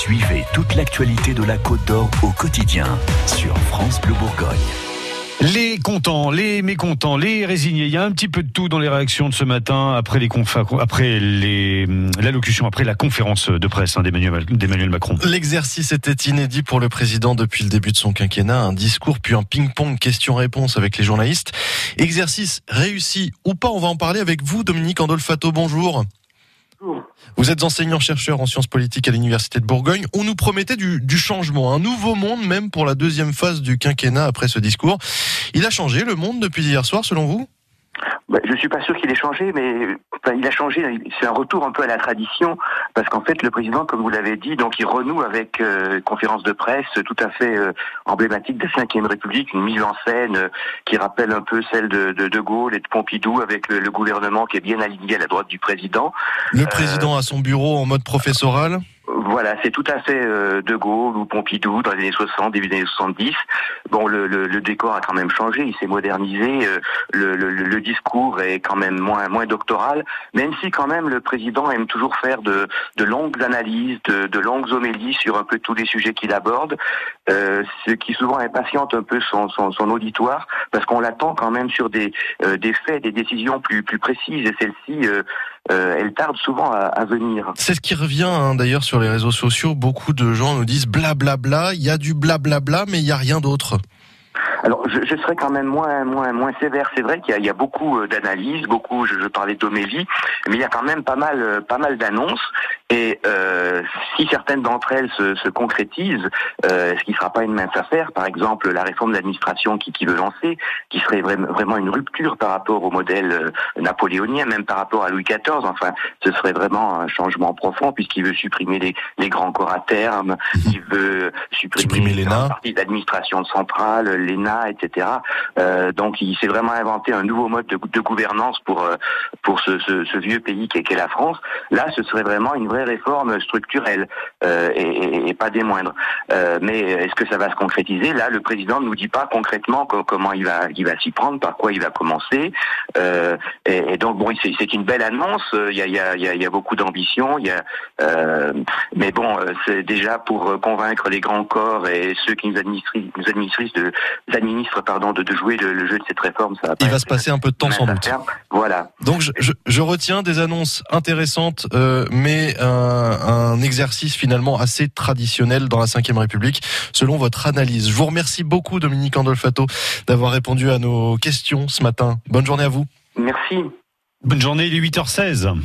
Suivez toute l'actualité de la Côte d'Or au quotidien sur France Bleu Bourgogne. Les contents, les mécontents, les résignés. Il y a un petit peu de tout dans les réactions de ce matin après les après les l'allocution, après la conférence de presse hein, d'Emmanuel Macron. L'exercice était inédit pour le président depuis le début de son quinquennat. Un discours puis un ping-pong question-réponse avec les journalistes. Exercice réussi ou pas On va en parler avec vous, Dominique Andolfato. Bonjour. Vous êtes enseignant-chercheur en sciences politiques à l'Université de Bourgogne. On nous promettait du, du, changement, un nouveau monde même pour la deuxième phase du quinquennat après ce discours. Il a changé le monde depuis hier soir selon vous? Bah, je suis pas sûr qu'il ait changé, mais il a changé. C'est un retour un peu à la tradition, parce qu'en fait, le président, comme vous l'avez dit, donc il renoue avec euh, conférence de presse tout à fait euh, emblématique de la Ve République, une mise en scène euh, qui rappelle un peu celle de, de, de Gaulle et de Pompidou, avec le, le, gouvernement qui est bien aligné à la droite du président. Le président a son bureau en mode professoral. Voilà, c'est tout à fait euh, De Gaulle ou Pompidou dans les années 60, début des années 70. Bon, le, le, le, décor a quand même changé, il s'est modernisé, euh, le, le, discours est quand même moins moins doctoral, même si quand même le président aime toujours faire de, de longues analyses, de, de, longues homélies sur un peu tous les sujets qu'il aborde, euh, ce qui souvent impatiente un peu son, son, son auditoire, parce qu'on l'attend quand même sur des, euh, des faits, des décisions plus, plus précises, et celles-ci, elles tardent souvent à, à venir. C'est ce qui revient hein, d'ailleurs sur les réseaux sociaux, beaucoup de gens nous disent blablabla, il y a du blablabla, mais il n'y a rien d'autre. Alors, je, je, serais quand même moins moins moins sévère. C'est vrai qu'il y, y, a beaucoup euh, d'analyses, beaucoup. Je, je parlais d'homélie, mais il y a quand même pas mal euh, pas mal d'annonces. Et euh, si certaines d'entre elles se, se concrétisent, euh, ce qui ne sera pas une mince affaire, par exemple la réforme de l'administration qui, qui veut lancer, qui serait vraiment une rupture par rapport au modèle euh, napoléonien, même par rapport à Louis XIV. Enfin, ce serait vraiment un changement profond puisqu'il veut supprimer les, les, grands corps à terme, mhm. il veut supprimer, supprimer l'ENA, partie d'administration centrale, l'ENA, etc. Euh, donc, il s'est vraiment inventé un nouveau mode de, gouvernance pour euh, ce, vieux pays qu'est qu la France. Là, ce serait vraiment une vraie réformes structurelles euh, et, pas des moindres. Mais est-ce que ça va se concrétiser? Là, le président ne nous dit pas concrètement comment il va, s'y prendre, par quoi il va commencer. Et, donc bon, c'est une belle annonce. Il y a, beaucoup d'ambition. Mais bon, c'est déjà pour convaincre les grands corps et ceux qui nous administrent, nous administrent de, administrent pardon, de, de jouer le, le, jeu de cette réforme. Ça va il va se passer un peu de temps sans doute. Voilà. Donc je, je, je, retiens des annonces intéressantes, euh, mais euh, un, exercice finalement assez traditionnel dans la Ve République, selon votre analyse. Je vous remercie beaucoup, Dominique Andolfato, d'avoir répondu à nos questions ce matin. Bonne journée à vous. Merci. Bonne journée, il est 8h16.